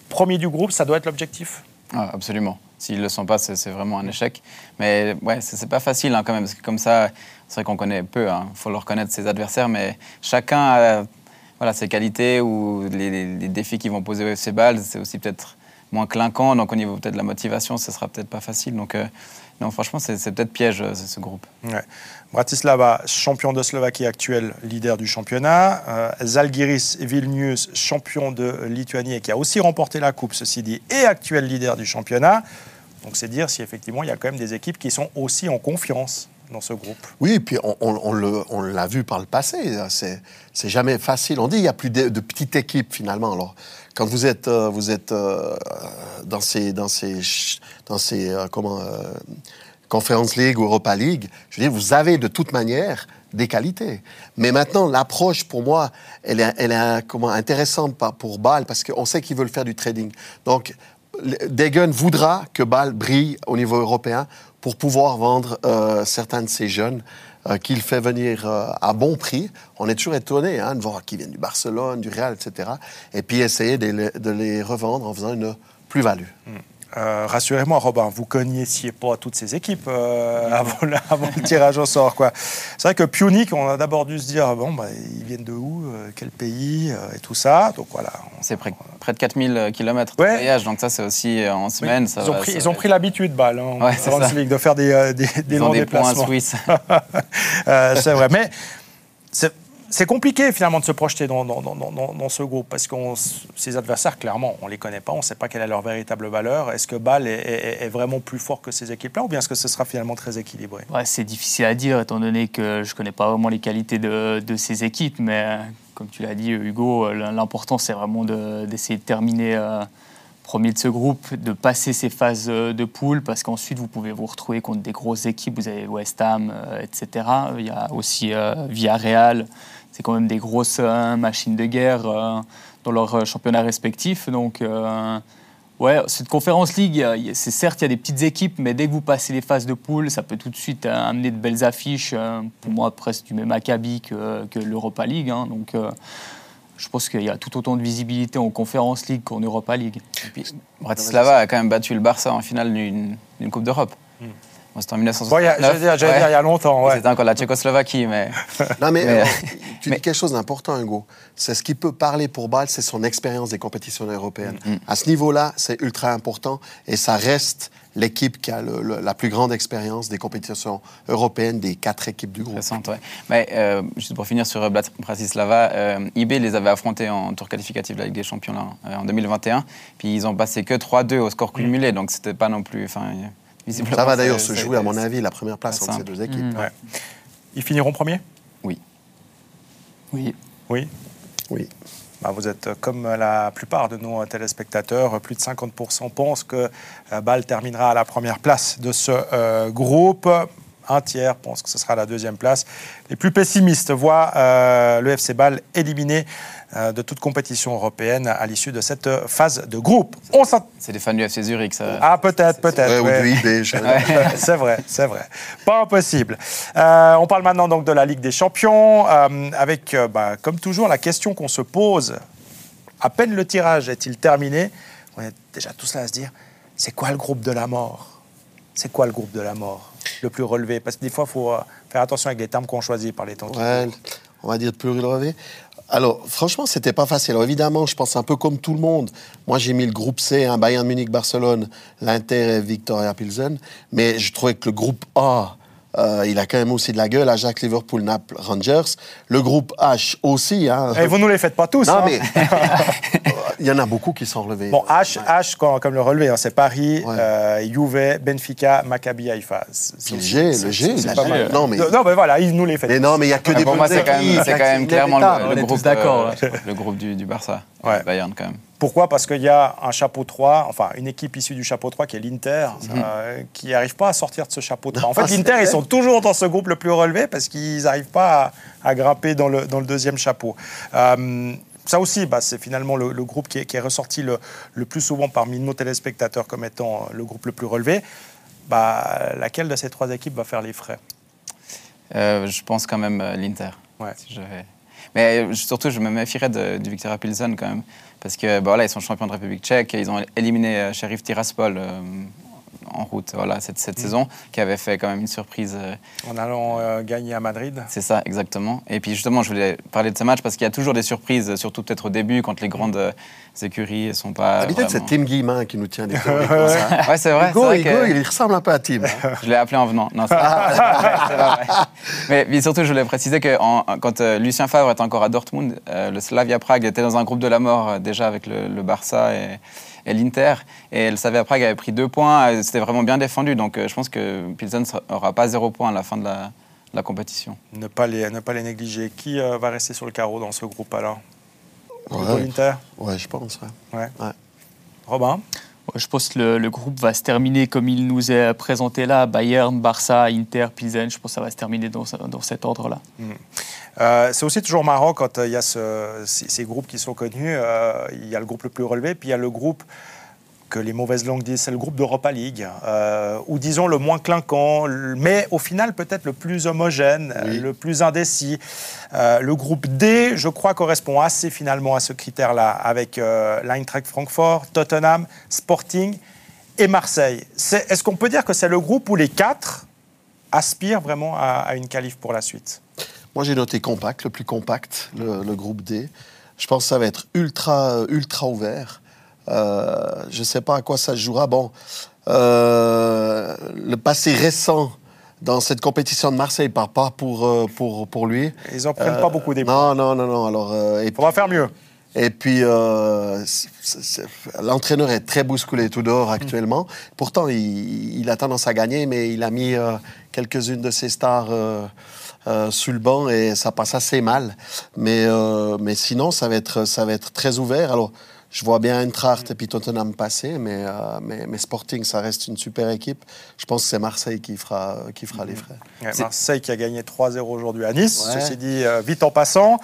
Premier du groupe, ça doit être l'objectif ah, Absolument. S'ils ne le sont pas, c'est vraiment un échec. Mais ouais, c'est pas facile hein, quand même, parce que comme ça, c'est vrai qu'on connaît peu, il hein. faut le reconnaître, ses adversaires, mais chacun a voilà, ses qualités ou les, défis qu'ils vont poser au FC Bâle, c'est aussi peut-être moins clinquant. Donc au niveau peut-être de la motivation, ce sera peut-être pas facile. Donc euh, non, franchement, c'est peut-être piège euh, ce groupe. Bratislava, champion de Slovaquie actuel, leader du championnat. Euh, Zalgiris Vilnius, champion de Lituanie qui a aussi remporté la coupe, ceci dit, et actuel leader du championnat. Donc c'est dire si effectivement il y a quand même des équipes qui sont aussi en confiance dans ce groupe. Oui, puis on, l'a vu par le passé. C'est, c'est jamais facile. On dit qu'il n'y a plus de, de petites équipes finalement. Alors, quand vous êtes, euh, vous êtes euh, dans ces, dans ces, dans ces euh, comment, Conference League ou Europa League, je veux dire, vous avez de toute manière des qualités. Mais maintenant, l'approche, pour moi, elle est, comment, intéressante pour Bâle parce qu'on sait qu'ils veulent faire du trading. Donc, Degen voudra que Bâle brille au niveau européen pour pouvoir vendre euh, certains de ces jeunes euh, qu'il fait venir euh, à bon prix. On est toujours étonné hein, de voir qu'ils viennent du Barcelone, du Real, etc. Et puis essayer de les, de les revendre en faisant une plus-value. Euh, Rassurez-moi, Robin, vous connaissiez pas toutes ces équipes euh, avant, le- avant le tirage au sort. quoi. C'est vrai que Punic, on a d'abord dû se dire, bon, bah, ils viennent de où, euh, quel pays, et tout ça. Donc voilà. on- C'est près, près de 4000 km de Ouais. voyage, donc ça, c'est aussi en Oui, semaine. ça ils ont pris, ça ils ont va pris être- l'habitude, Bâle, hein, en Ouais, ça. League, de faire des, des, des Ils ont longs des points déplacements. suisses. Euh, c'est vrai. Mais c'est c'est compliqué finalement de se projeter dans, ce groupe parce que ces adversaires, clairement, on ne les connaît pas, on ne sait pas quelle est leur véritable valeur. Est-ce que Bâle est, vraiment plus fort que ces équipes-là ou bien est-ce que ce sera finalement très équilibré? C'est difficile à dire étant donné que je ne connais pas vraiment les qualités de, ces équipes, mais comme tu l'as dit, Hugo, l'important c'est vraiment de- d'essayer de, terminer euh, premier de ce groupe, de passer ces phases euh, de poule, parce qu'ensuite vous pouvez vous retrouver contre des grosses équipes, vous avez West Ham, euh, etc. Il y a aussi euh, Villarreal, c'est quand même des grosses euh, machines de guerre euh, dans leurs euh, championnats respectifs, donc. Ouais, cette conférence League, c'est certes, il y a des petites équipes, mais dès que vous passez les phases de poule, ça peut tout de suite amener de belles affiches. pour moi, presque du même acabit que, l'Europa League. hein. donc, je pense qu'il y a tout autant de visibilité en conférence League qu'en Europa League. Bratislava a quand même battu le Barça en finale d'une Coupe d'Europe. Bon, C'était en Bon, il y a- 1969. J'allais Ouais. dire il y a longtemps. ouais. C'était encore la Tchécoslovaquie, mais Non, mais, Mais- euh, tu mais- dis quelque chose d'important, Hugo. C'est ce qui peut parler pour Bâle, c'est son expérience des compétitions européennes. Mm. À ce niveau-là, c'est ultra important et ça reste l'équipe qui a le- le- la plus grande expérience des compétitions européennes des quatre équipes du groupe. Ouais. Mais euh, juste pour finir sur euh, Blat- Bratislava, euh, IB les avait affrontés en tour qualificatif de la Ligue des Champions là, euh, en 2021. Puis ils ont passé que 3-2 au score cumulé, donc c'était pas non plus. Visiblement, Ça va d'ailleurs se jouer, à mon avis, la première place entre ces deux équipes. Ouais. Ils finiront premier Oui. Oui. Oui. Oui. Bah, vous êtes comme la plupart de nos téléspectateurs, plus de 50% pensent que euh, Bâle terminera à la première place de ce euh, groupe. Un tiers pense que ce sera la deuxième place. Les plus pessimistes voient euh, le FC Bâle éliminé euh, de toute compétition européenne à l'issue de cette euh, phase de groupe. On C'est des fans du FC Zurich, ça. Ah, peut-être, peut-être. Ouais, ouais. Ou du IB. je- c'est vrai, c'est vrai. Pas impossible. Euh, on parle maintenant donc de la Ligue des Champions, euh, avec, euh, bah, comme toujours, la question qu'on se pose. À peine le tirage est-il terminé, on est déjà tous là à se dire, c'est quoi le groupe de la mort? C'est quoi le groupe de la mort? Le plus relevé? Parce que des fois, il faut euh, faire attention avec les termes qu'on choisit par les temps Ouais, on va dire de plus relevé. Alors, franchement, c'était pas facile. Alors, évidemment, je pense un peu comme tout le monde. Moi, j'ai mis le groupe C, hein, Bayern Munich, Barcelone, l'Inter et Victoria Pilsen. Mais je trouvais que le groupe A, euh, il a quand même aussi de la gueule. Ajax, Liverpool, Naples, Rangers. Le groupe H aussi. Hein. Et vous ne les faites pas tous. non, hein. mais il y en a beaucoup qui sont relevés. Bon, H, H comme, comme le relevé, hein, c'est Paris, Ouais. euh, Juve, Benfica, Maccabi, Haïfa. Le G, c'est- le G, c'est il a pas G. mal. Non, mais- non, mais voilà, ils nous les fait. Mais non, mais il y a que Ah, des pour moi, c'est quand même, quand même clairement le, groupe, d'accord, euh, le groupe du, du Barça, Ouais. Bayern quand même. Pourquoi? Parce qu'il y a un chapeau 3, enfin une équipe issue du chapeau 3 qui est l'Inter, Mhm. euh, qui n'arrive pas à sortir de ce chapeau 3. En fait, l'Inter, ils sont toujours dans ce groupe le plus relevé parce qu'ils n'arrivent pas à, à grimper dans le, dans le deuxième chapeau. Euh, ça aussi, bah, c'est finalement le, le groupe qui est, qui est ressorti le, le plus souvent parmi nos téléspectateurs comme étant le groupe le plus relevé. Bah, laquelle de ces trois équipes va faire les frais? Euh, je pense quand même euh, l'Inter. Ouais. si j'avais- Mais surtout, je me méfierais de, du Victoria quand même. Parce que bah, voilà, ils sont champions de République tchèque. Ils ont éliminé euh, Sheriff Tiraspol euh, en route voilà, cette, cette saison, qui avait fait quand même une surprise. euh, En allant euh, gagner à Madrid c'est ça, exactement. Et puis justement, je voulais parler de ce match parce qu'il y a toujours des surprises, surtout peut-être au début, quand les grandes euh, écuries ne sont pas. D'habitude, c'est vraiment- Tim Guillemin qui nous tient des théories comme ça. Ouais, c'est vrai. c'est Hugo, vrai Hugo, que- il ressemble un peu à Tim. hein. Je l'ai appelé en venant. Non, c'est pas c'est pas vrai, c'est pas vrai. Mais, mais surtout, je voulais préciser que en- quand euh, Lucien Favre était encore à Dortmund, euh, le Slavia Prague était dans un groupe de la mort euh, déjà avec le, le Barça et, et l'Inter. Et elle savait après qu'elle avait pris deux points. C'était vraiment bien défendu. Donc je pense que Pilsen n'aura pas zéro point à la fin de la, la compétition. Ne pas les, ne pas les négliger. Qui va rester sur le carreau dans ce groupe alors? Ouais. l'Inter? Ouais, je pense. Ouais. Ouais. Ouais. Robin? Je pense que le, groupe va se terminer comme il nous est présenté là Bayern, Barça, Inter, Pilsen. Je pense que ça va se terminer dans, dans cet ordre-là. Mmh. Euh, c'est aussi toujours marrant quand il euh, y a ce, ces, ces, groupes qui sont connus. Euh, il y a le groupe le plus relevé, puis il y a le groupe que les mauvaises langues disent, c'est le groupe d'Europa League, euh, ou disons le moins clinquant, mais au final peut-être le plus homogène, oui. le plus indécis. Euh, le groupe D, je crois, correspond assez finalement à ce critère-là, avec euh, l'Eintracht Francfort, Tottenham, Sporting et Marseille. Est, Est-ce qu'on peut dire que c'est le groupe où les quatre aspirent vraiment à, à une qualif pour la suite? Moi j'ai noté compact, le plus compact, le, le, groupe D. Je pense que ça va être ultra, ultra ouvert. Euh, je ne sais pas à quoi ça jouera. Bon, euh, le passé récent dans cette compétition de Marseille part pas pour, euh, pour, pour lui. Ils n'en prennent pas beaucoup des Non, non, non, non. Alors, Il faudra faire mieux. Et puis, euh, l'entraîneur est très bousculé tout dehors actuellement. Mmh. Pourtant, il, il, a tendance à gagner, mais il a mis euh, quelques-unes de ses stars euh, sur le banc et ça passe assez mal. Mais, mais sinon, ça va, être, ça va être très ouvert. Alors, je vois bien Eintracht et puis Tottenham passer, mais, euh, mais, mais, Sporting, ça reste une super équipe. Je pense que c'est Marseille qui fera, qui fera les frais. Ouais, Marseille qui a gagné 3-0 aujourd'hui à Nice. Ouais. Ceci dit, euh, vite en passant,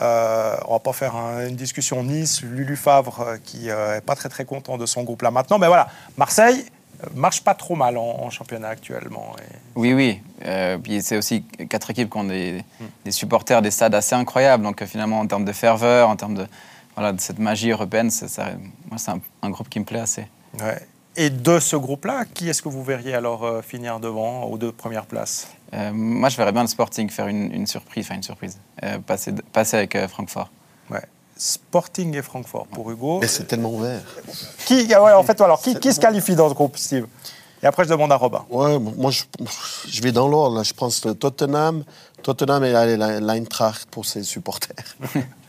euh, on va pas faire un, une discussion Nice, Lulu Favre euh, qui est pas très très content de son groupe là maintenant. Mais voilà, Marseille marche pas trop mal en, en championnat actuellement. Et... Oui, oui. Euh, puis c'est aussi quatre équipes qui ont des, des, supporters, des stades assez incroyables. Donc finalement, en termes de ferveur, en termes de voilà, de cette magie européenne, c'est, ça, moi, c'est un, un, groupe qui me plaît assez. Ouais. Et de ce groupe-là, qui est-ce que vous verriez alors euh, finir devant aux deux premières places? Euh, Moi, je verrais bien le Sporting faire une, une surprise, enfin une surprise, euh, passer, passer avec Francfort. Ouais. Sporting et Francfort pour Hugo. Mais c'est tellement ouvert. Qui, ouais, en fait, alors, qui, qui se qualifie dans ce groupe, Steve? Et après, je demande à Robin. Ouais, moi, je, je vais dans l'ordre. Je pense Tottenham, Tottenham et l'Eintracht pour ses supporters.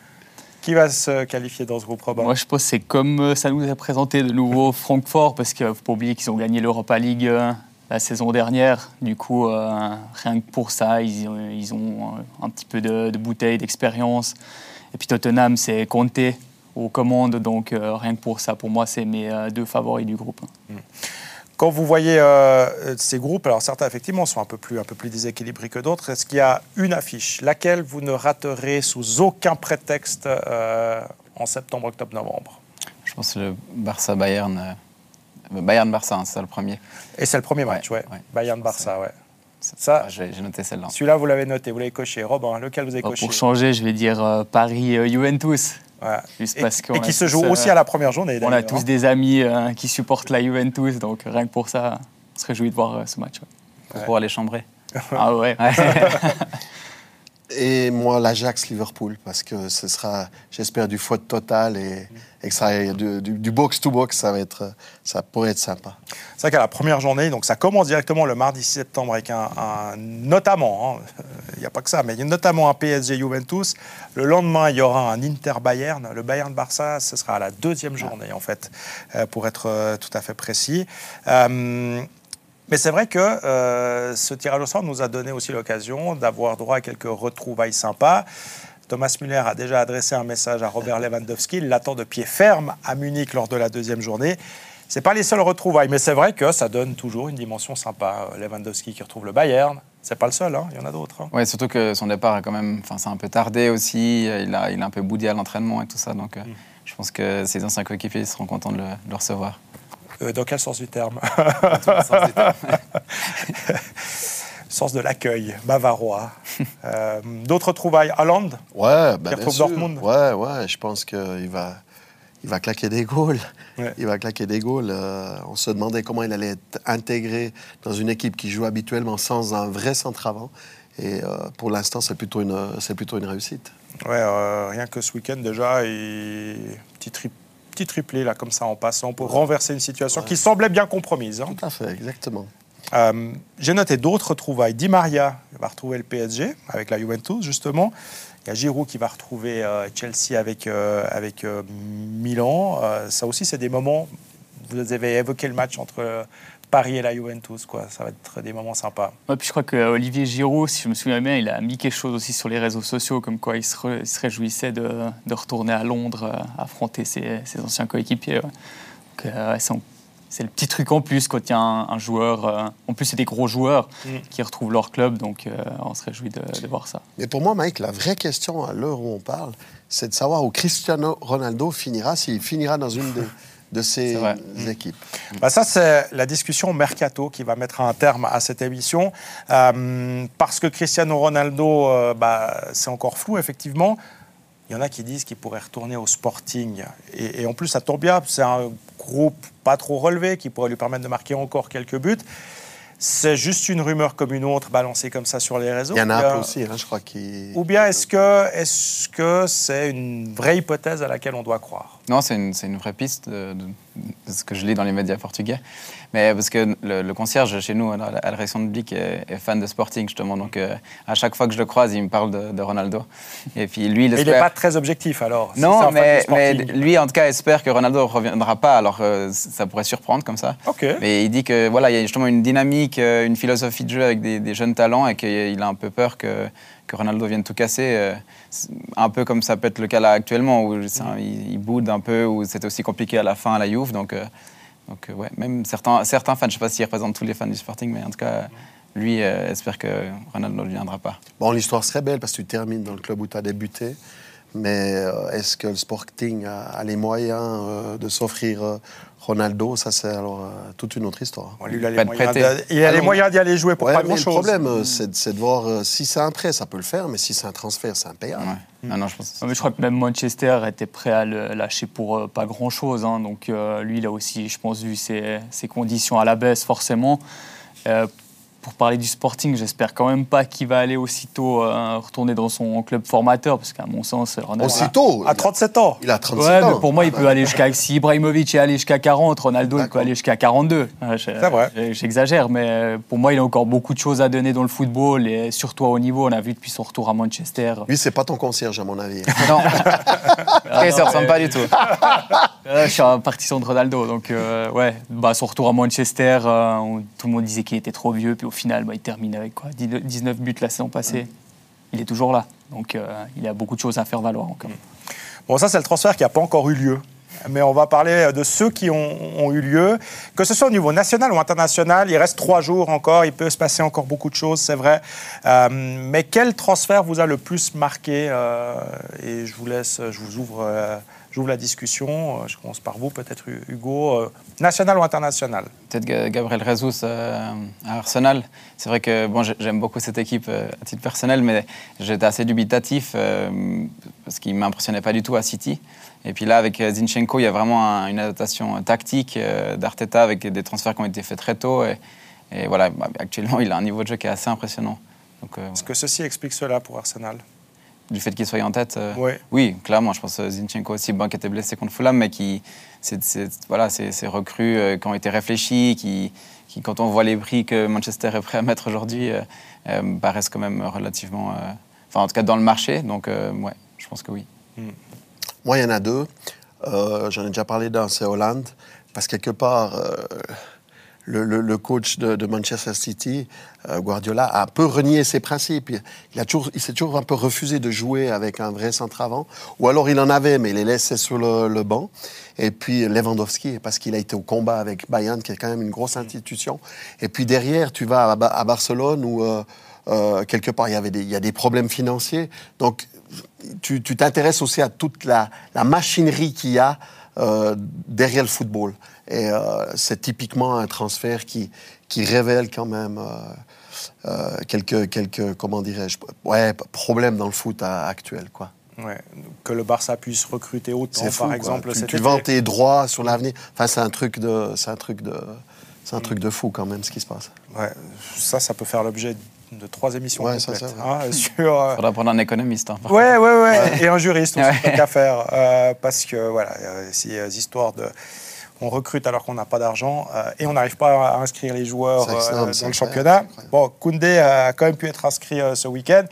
Qui va se qualifier dans ce groupe, Robin Moi, je pense que c'est comme ça nous a présenté de nouveau Francfort, parce qu'il ne faut pas oublier qu'ils ont gagné l'Europa League euh, la saison dernière. Du coup, euh, rien que pour ça, ils, ils ont un petit peu de, de bouteille, d'expérience. Et puis Tottenham, c'est Conte aux commandes, donc euh, rien que pour ça, pour moi, c'est mes euh, deux favoris du groupe. Mmh. Quand vous voyez euh, ces groupes, alors certains effectivement sont un peu plus, un peu plus déséquilibrés que d'autres, est-ce qu'il y a une affiche, laquelle vous ne raterez sous aucun prétexte euh, en septembre, octobre, novembre? Je pense que le Barça-Bayern, euh, Bayern-Barça, hein, c'est ça le premier. Et c'est le premier match, ouais. ouais. Bayern-Barça, ouais. Ça, j'ai noté celle-là. Celui-là, vous l'avez noté, vous l'avez coché. Robin, lequel vous avez coché Pour changer, je vais dire euh, Paris-Juventus. Juste et, parce et qui se joue aussi à la première journée. On a tous des amis euh, qui supportent la Juventus, donc rien que pour ça, on se réjouit de voir euh, ce match. Ouais. Pour pouvoir les chambrer. ah ouais. et moi, l'Ajax-Liverpool, parce que ce sera, j'espère, du faute total et, que ça du, du, du box-to-box, ça, va être, ça pourrait être sympa. C'est vrai qu'à la première journée, donc ça commence directement le mardi 6 septembre avec un, notamment, il hein, n'y a pas que ça, mais il y a notamment un PSG Juventus. Le lendemain, il y aura un Inter Bayern. Le Bayern Barça, ce sera à la deuxième journée, en fait, euh, pour être euh, tout à fait précis. Euh, mais c'est vrai que euh, ce tirage au sort nous a donné aussi l'occasion d'avoir droit à quelques retrouvailles sympas. Thomas Müller a déjà adressé un message à Robert Lewandowski. Il l'attend de pied ferme à Munich lors de la deuxième journée. Ce pas les seules retrouvailles, mais c'est vrai que ça donne toujours une dimension sympa. Lewandowski qui retrouve le Bayern, c'est pas le seul, hein. il y en a d'autres. Hein. Oui, surtout que son départ a quand même, enfin, c'est un peu tardé aussi. Il a, il a un peu boudé à l'entraînement et tout ça, donc mm. euh, je pense que ses anciens coéquipiers seront contents de le, de le recevoir. Euh, dans quel sens du terme sens, de l'accueil, bavarois. euh, D'autres trouvailles Hollande Ouais, bah, il retrouve Dortmund Ouais, ouais, je pense qu'il va, il va claquer des goals. Ouais. Il va claquer des goals. Euh, on se demandait comment il allait être intégré dans une équipe qui joue habituellement sans un vrai centre avant. Et pour l'instant, c'est plutôt, une, plutôt une réussite. Ouais, rien que ce week-end déjà, et petit trip petit triplé là comme ça en passant pour renverser une situation ouais. qui semblait bien compromise. Hein. Tout à fait, exactement. Euh, J'ai noté d'autres trouvailles. Di Maria va retrouver le PSG avec la Juventus justement. Il y a Giroud qui va retrouver euh, Chelsea avec, euh, avec Milan. Ça aussi, c'est des moments. Vous avez évoqué le match entre Paris et la Juventus. Quoi. Ça va être des moments sympas. Ouais, puis je crois que Olivier Giroud, si je me souviens bien, il a mis quelque chose aussi sur les réseaux sociaux, comme quoi il se, re- il se réjouissait de, de retourner à Londres, euh, affronter ses, ses anciens coéquipiers. ouais. Euh, ouais, c'est le petit truc en plus quand il y a un, un joueur, euh, en plus c'est des gros joueurs Mm. qui retrouvent leur club, donc euh, on se réjouit de, de voir ça. Mais pour moi, Mike, la vraie question à l'heure où on parle, c'est de savoir où Cristiano Ronaldo finira, s'il finira dans une de, de ces vrai. équipes. Bah, ça, c'est la discussion mercato qui va mettre un terme à cette émission. Euh, parce que Cristiano Ronaldo, euh, bah, c'est encore flou, effectivement. Il y en a qui disent qu'il pourrait retourner au Sporting. Et, et en plus, ça tombe bien, c'est un groupe pas trop relevé qui pourrait lui permettre de marquer encore quelques buts. C'est juste une rumeur comme une autre balancée comme ça sur les réseaux. Il y en a Ou un peu aussi, hein, je crois, qui... Ou bien est-ce que est-ce que c'est une vraie hypothèse à laquelle on doit croire? Non, c'est une, c'est une vraie piste de, de- de ce que je lis dans les médias portugais. Mais parce que le, le concierge chez nous, à la, à la rédaction de Blick, est, est fan de Sporting, justement. Donc, euh, à chaque fois que je le croise, il me parle de, de Ronaldo. Et puis, lui, il Et Il n'est espère... pas très objectif alors. non, mais, mais lui, en tout cas, espère que Ronaldo ne reviendra pas. Alors, euh, ça pourrait surprendre comme ça. Ok. Mais il dit que voilà, il y a justement une dynamique, euh, une philosophie de jeu avec des, des jeunes talents et qu'il a un peu peur que, que Ronaldo vienne tout casser. euh, un peu comme ça peut être le cas là actuellement, où un- il, il boude un peu, où c'était aussi compliqué à la fin à la Juve. Donc, euh, donc euh, ouais, même certains, certains fans, je ne sais pas s'il représente tous les fans du Sporting, mais en tout cas, lui euh, espère que Ronaldo ne viendra pas. Bon, l'histoire serait belle parce que tu termines dans le club où tu as débuté. Mais euh, est-ce que le Sporting a, a les moyens euh, de s'offrir euh, Ronaldo? Ça, c'est alors euh, toute une autre histoire. Bon, lui, il a les Pas de moyens d'y aller jouer pour Ouais, pas mais grand le chose. problème, c'est de- c'est de voir euh, si c'est un prêt, ça peut le faire, mais si c'est un transfert, c'est impayable. Ouais. Ah non, je pense que Non, mais je crois que même Manchester était prêt à le lâcher pour euh, pas grand-chose. hein. Donc euh, lui, il a aussi, je pense, vu ses, ses conditions à la baisse, forcément. Euh, pour parler du Sporting, j'espère quand même pas qu'il va aller aussitôt euh, retourner dans son club formateur, parce qu'à mon sens, Ronaldo... Aussitôt, À 37 ans. il a 37 Ouais, ans. mais pour moi, il peut aller jusqu'à. Si Ibrahimovic est allé jusqu'à 40, Ronaldo, il peut aller jusqu'à 42. Euh, je- C'est vrai. je- J'exagère, mais euh, pour moi, il a encore beaucoup de choses à donner dans le football, et surtout à haut niveau. On a vu depuis son retour à Manchester. Lui, c'est pas ton concierge, à mon avis. Non, Ah, il non, se ressemble mais- pas du tout. Euh, je suis un partisan de Ronaldo, donc euh, ouais, bah, son retour à Manchester, euh, où tout le monde disait qu'il était trop vieux, puis au final, bah, il termine avec quoi 19 buts la saison passée. Il est toujours là, donc euh, il a beaucoup de choses à faire valoir encore. Bon, ça, c'est le transfert qui n'a pas encore eu lieu. Mais on va parler de ceux qui ont, ont eu lieu. Que ce soit au niveau national ou international, il reste trois jours encore. Il peut se passer encore beaucoup de choses, c'est vrai. Euh, mais quel transfert vous a le plus marqué euh, Et je vous laisse, je vous ouvre, euh, j'ouvre la discussion. Euh, Je commence par vous, peut-être Hugo. Euh, national ou international Peut-être Ga- Gabriel Jesus euh, à Arsenal. C'est vrai que bon, j'ai- j'aime beaucoup cette équipe euh, à titre personnel, mais j'étais assez dubitatif euh, parce qu'il ne m'impressionnait pas du tout à City. Et puis là, avec Zinchenko, il y a vraiment un- une adaptation tactique d'Arteta avec des transferts qui ont été faits très tôt. Et, et voilà, bah, actuellement, il a un niveau de jeu qui est assez impressionnant. Est-ce que ceci explique cela pour Arsenal? Du fait qu'il soit en tête, euh, Ouais. oui, clairement. Je pense que Zinchenko aussi, bon, qui était blessé contre Fulham, mais qui, c'est, c'est- voilà, c'est, c'est recrues euh, qui ont été réfléchis, qui, qui, quand on voit les prix que Manchester est prêt à mettre aujourd'hui, euh, euh, paraissent quand même relativement, euh, enfin, en tout cas dans le marché. Donc, euh, ouais, je pense que oui. Moi, il y en a deux. Euh, J'en ai déjà parlé d'un, c'est Hollande. Parce que quelque part, euh, le, coach de, Manchester City, euh, Guardiola, a un peu renié ses principes. Il, s'est toujours un peu refusé de jouer avec un vrai centre avant. Ou alors il en avait, mais il les laissait sur le, banc. Et puis Lewandowski, parce qu'il a été au combat avec Bayern, qui est quand même une grosse institution. Et puis derrière, tu vas à, Ba- à Barcelone où euh, euh, quelque part il y avait des, a des problèmes financiers. Donc tu t'intéresses aussi à toute la, machinerie qu'il y a derrière le football. Et euh, c'est typiquement un transfert qui, qui révèle quand même euh, euh, quelques, quelques, comment dirais-je, ouais, problèmes dans le foot à- actuel. Quoi. Ouais. Que le Barça puisse recruter autant, C'est fou, par quoi. exemple. Tu, cet tu vends tes droits sur l'avenir. Enfin, c'est un truc de, c'est un truc de, c'est un truc de fou quand même ce qui se passe. Ouais, ça, ça peut faire l'objet de trois émissions Ouais, ça, complètes. c'est vrai. hein, sur, euh, Il faudra prendre un économiste. hein, Ouais, ouais, ouais, Et un juriste aussi, Ouais. tant qu'à faire. euh, parce que, voilà, euh, ces histoires de. On recrute alors qu'on n'a pas d'argent euh, et on n'arrive pas à inscrire les joueurs euh, dans le incroyable, championnat. Bon, Koundé a quand même pu être inscrit euh, ce week-end.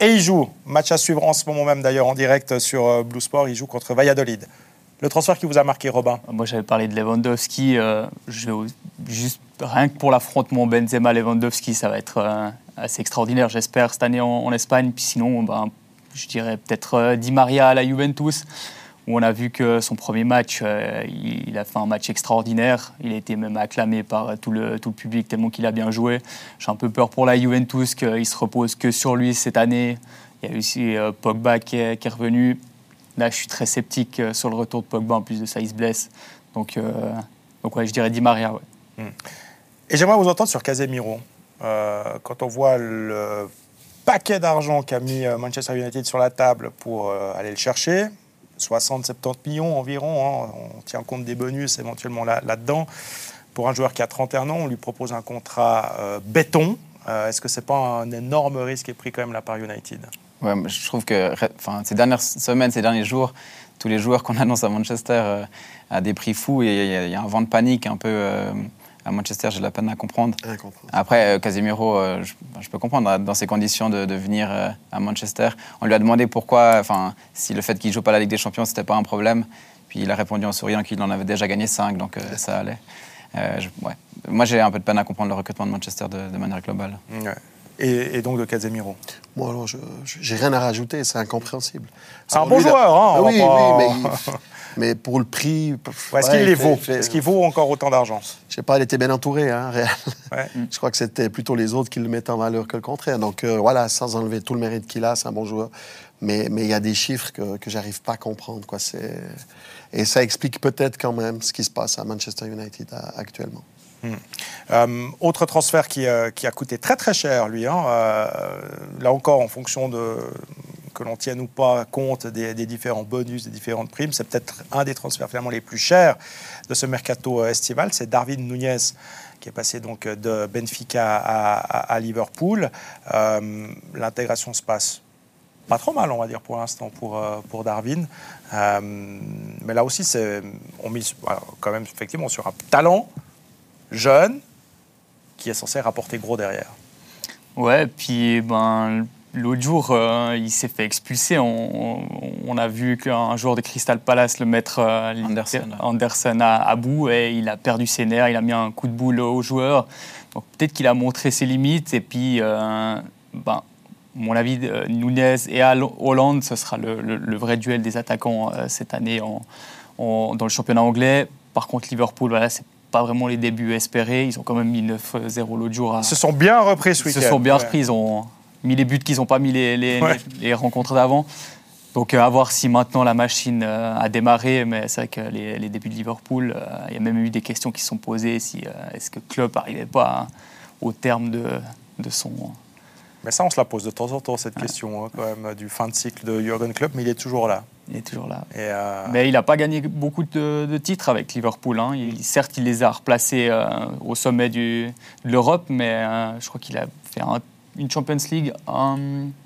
Et il joue, match à suivre en ce moment même d'ailleurs en direct sur euh, Blue Sport, il joue contre Valladolid. Le transfert qui vous a marqué, Robin? Moi, j'avais parlé de Lewandowski. euh, je vais juste rien que pour l'affrontement Benzema-Lewandowski, ça va être euh, assez extraordinaire, j'espère, cette année en, en Espagne. Puis sinon, ben, je dirais peut-être euh, Di Maria à la Juventus, où on a vu que son premier match, euh, il, a fait un match extraordinaire. Il a été même acclamé par euh, tout le, tout le public tellement qu'il a bien joué. J'ai un peu peur pour la Juventus qu'il se repose que sur lui cette année. Il y a aussi euh, Pogba qui est, qui est revenu. Là, je suis très sceptique sur le retour de Pogba. En plus de ça, il se blesse. Donc, donc ouais, je dirais Di Maria. Ouais. Et j'aimerais vous entendre sur Casemiro. Quand on voit le paquet d'argent qu'a mis Manchester United sur la table pour aller le chercher, 60-70 millions environ, hein, on tient compte des bonus éventuellement là- là-dedans. pour un joueur qui a 31 ans, on lui propose un contrat euh, béton. Euh, Est-ce que c'est pas un énorme risque qui est pris quand même là par United? Je trouve que ces dernières semaines, ces derniers jours, tous les joueurs qu'on annonce à Manchester euh, à des prix fous, et il y, a- un vent de panique un peu à Manchester, j'ai de la peine à comprendre. Après, euh, Casemiro, euh, je, je peux comprendre, hein, dans ces conditions, de, de venir euh, à Manchester. On lui a demandé pourquoi, enfin, si le fait qu'il joue pas la Ligue des Champions, c'était pas un problème. Puis il a répondu en souriant qu'il en avait déjà gagné 5, donc euh, ça allait. Euh, je- ouais. Moi, j'ai un peu de peine à comprendre le recrutement de Manchester de, de manière globale. Ouais. et, et donc de Casemiro? Moi, alors, je j'ai rien à rajouter, c'est incompréhensible. C'est un Alors, bon joueur, hein, va oui, mais, il- mais pour le prix. Ouais, Est-ce ouais, qu'il les vaut Est-ce qu'il vaut encore autant d'argent Je sais pas, il était bien entouré, hein, Real. Ouais. Je crois que c'était plutôt les autres qui le mettaient en valeur que le contraire. Donc euh, voilà, sans enlever tout le mérite qu'il a, c'est un bon joueur. Mais mais il y a des chiffres que, que j'arrive pas à comprendre. Quoi. Et ça explique peut-être quand même ce qui se passe à Manchester United à- actuellement. Euh, autre transfert qui, euh, qui a coûté très très cher, lui. hein, euh, là encore, en fonction de que l'on tienne ou pas compte des, différents bonus, des différentes primes, c'est peut-être un des transferts finalement les plus chers de ce mercato estival. C'est Darwin Nunez qui est passé donc de Benfica à, Liverpool. L'intégration se passe pas trop mal, on va dire, pour l'instant, pour, pour Darwin. Mais là aussi, on mise quand même effectivement sur un talent jeune qui est censé rapporter gros derrière. Ouais, puis ben, l'autre jour, euh, il s'est fait expulser. On, on- on a vu qu'un joueur de Crystal Palace le mettre euh, Anderson. Anderson à, à bout et il a perdu ses nerfs, il a mis un coup de boule au joueur. Donc peut-être qu'il a montré ses limites et puis, euh, ben, mon avis, euh, Nunez et Hollande, ce sera le, le- le vrai duel des attaquants euh, cette année en- en- dans le championnat anglais. Par contre, Liverpool, voilà, c'est pas vraiment les débuts espérés. Ils ont quand même mis 9-0 l'autre jour à, Ils se sont bien repris ce ils week-end. se sont bien Ouais. repris, ils ont mis les buts qu'ils n'ont pas mis les, les, Ouais. les- les rencontres d'avant. Donc euh, à voir si maintenant la machine euh, a démarré, mais c'est vrai que les, les débuts de Liverpool, euh, il y a même eu des questions qui se sont posées, si euh, est-ce que Klopp n'arrivait pas à- au terme de, de son... Mais ça, on se la pose de temps en temps, cette question, hein, quand même, du fin de cycle de Jurgen Klopp, mais il est toujours là. Il est toujours là. Et, euh, Mais il n'a pas gagné beaucoup de, de titres avec Liverpool. hein. Il- certes, il les a replacés euh, au sommet du- de l'Europe, mais euh, je crois qu'il a fait un- une Champions League, un,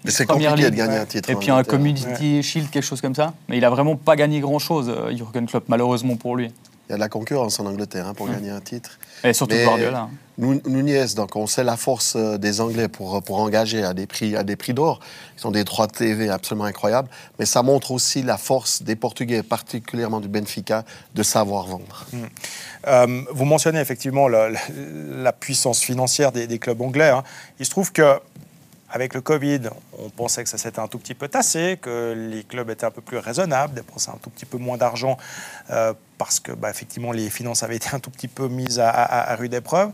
c'est Première compliqué de Ligue, gagner ouais. un titre. Et puis un. Community Shield, quelque chose comme ça. Mais il a vraiment pas gagné grand-chose, Jurgen Klopp, malheureusement pour lui. Il y a de la concurrence en Angleterre hein, pour gagner un titre. Et surtout Mais- Guardiola. Nou- Nunez, donc on sait la force euh, des Anglais pour, pour engager à des prix, à des prix d'or. Ils ont des droits de TV absolument incroyables. Mais ça montre aussi la force des Portugais, particulièrement du Benfica, de savoir vendre. Euh, vous mentionnez effectivement la, la- la puissance financière des, des clubs anglais. hein. Il se trouve que avec le Covid, on pensait que ça s'était un tout petit peu tassé, que les clubs étaient un peu plus raisonnables, dépensaient un tout petit peu moins d'argent euh, parce que, bah, effectivement, les finances avaient été un tout petit peu mises à, rude épreuve.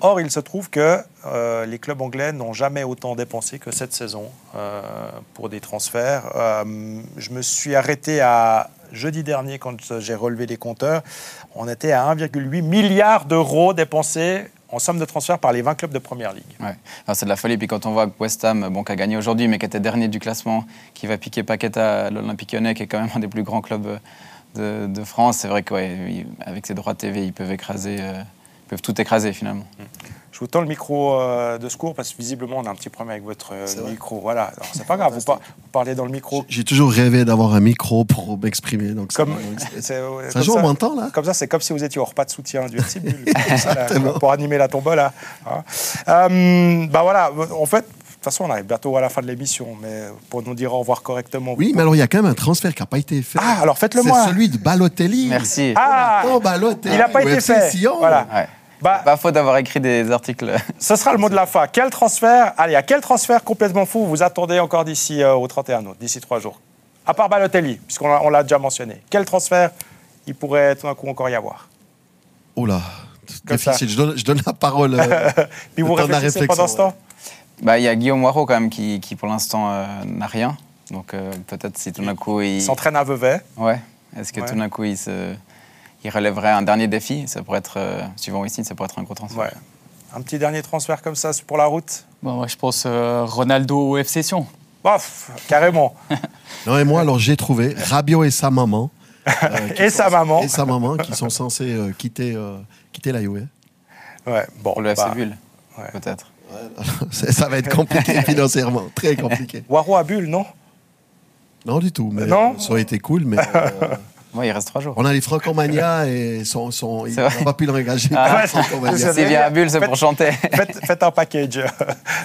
Or, il se trouve que euh, les clubs anglais n'ont jamais autant dépensé que cette saison euh, pour des transferts. Je me suis arrêté à jeudi dernier quand j'ai relevé les compteurs. On était à 1,8 milliard d'euros dépensés en somme de transfert par les 20 clubs de Première Ligue. C'est de la folie. Puis quand on voit que West Ham, bon, qui a gagné aujourd'hui, mais qui était dernier du classement, qui va piquer Paqueta à l'Olympique lyonnais, qui est quand même un des plus grands clubs de, France, c'est vrai qu'avec ses droits TV, ils peuvent écraser, euh, peuvent tout écraser finalement. Je vous tends le micro euh, de secours parce que visiblement on a un petit problème avec votre euh, C'est vrai. micro. Voilà, Alors, c'est pas grave, vous, par- vous parlez dans le micro. J'ai toujours rêvé d'avoir un micro pour m'exprimer. Donc Comme, ça, c'est- ça comme joue même temps, là Comme ça, c'est comme si vous étiez au repas de soutien du Exactement. pour animer la tombola. hein. Euh, bah voilà, en fait, toute façon, on arrive bientôt à la fin de l'émission, mais pour nous dire au revoir correctement. Oui, mais alors il y a quand même un transfert qui n'a pas été fait. Ah, alors faites-le C'est moi. celui de Balotelli. Merci. Ah, Oh, Balotelli. il n'a pas été fait. Sion. Voilà. Ouais. Bah, Pas faute d'avoir écrit des articles. ce sera le mot de la fin. Quel transfert Allez, à quel transfert complètement fou vous attendez encore d'ici euh, au 31 août, d'ici trois jours? À part Balotelli, puisqu'on l'a- déjà mentionné. Quel transfert il pourrait tout d'un coup encore y avoir? Oh ça. difficile. Je donne, je donne la parole. euh, Puis vous réfléchissez pendant ce temps? Bah, il y a Guillaume Moirot quand même qui, qui pour l'instant euh, n'a rien. Donc euh, peut-être si tout d'un coup il. Il s'entraîne à Vevey. Ouais. Est-ce que Ouais. tout d'un coup il se. Il relèverait un dernier défi, ça pourrait être, euh, suivant ici, ça pourrait être un gros transfert. Ouais. Un petit dernier transfert comme ça pour la route Bon, moi, je pense euh, Ronaldo au FC Sion. Bof, carrément. Non, et moi, alors j'ai trouvé Rabiot et sa maman. euh, qui Et sont- sa maman. Et sa maman qui sont censés euh, quitter, euh, quitter la Juve. Ouais, bon. Pour le FC bah, Bulle, ouais. peut-être. Ça ça va être compliqué financièrement, très compliqué. Waro à Bulle, non? Non, du tout. Mais Non? ça aurait été cool, mais Ouais, il reste trois jours. on a les Francomania et son, son, il n'a pas pu le réengager. Ah, ouais, c'est- vient à Bulle, c'est pour chanter. faites, faites un package euh,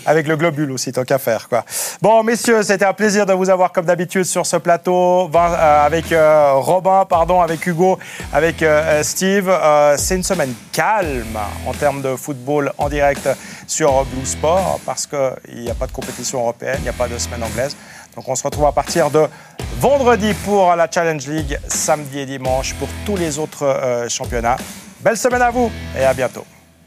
avec le globule aussi, tant qu'à faire. Quoi. Bon, messieurs, c'était un plaisir de vous avoir comme d'habitude sur ce plateau, euh, avec euh, Robin, pardon, avec Hugo, avec euh, Steve. Euh, C'est une semaine calme en termes de football en direct sur Blue Sport parce qu'il n'y a pas de compétition européenne, il n'y a pas de semaine anglaise. Donc on se retrouve à partir de vendredi pour la Challenge League, samedi et dimanche pour tous les autres euh, championnats. Belle semaine à vous et à bientôt.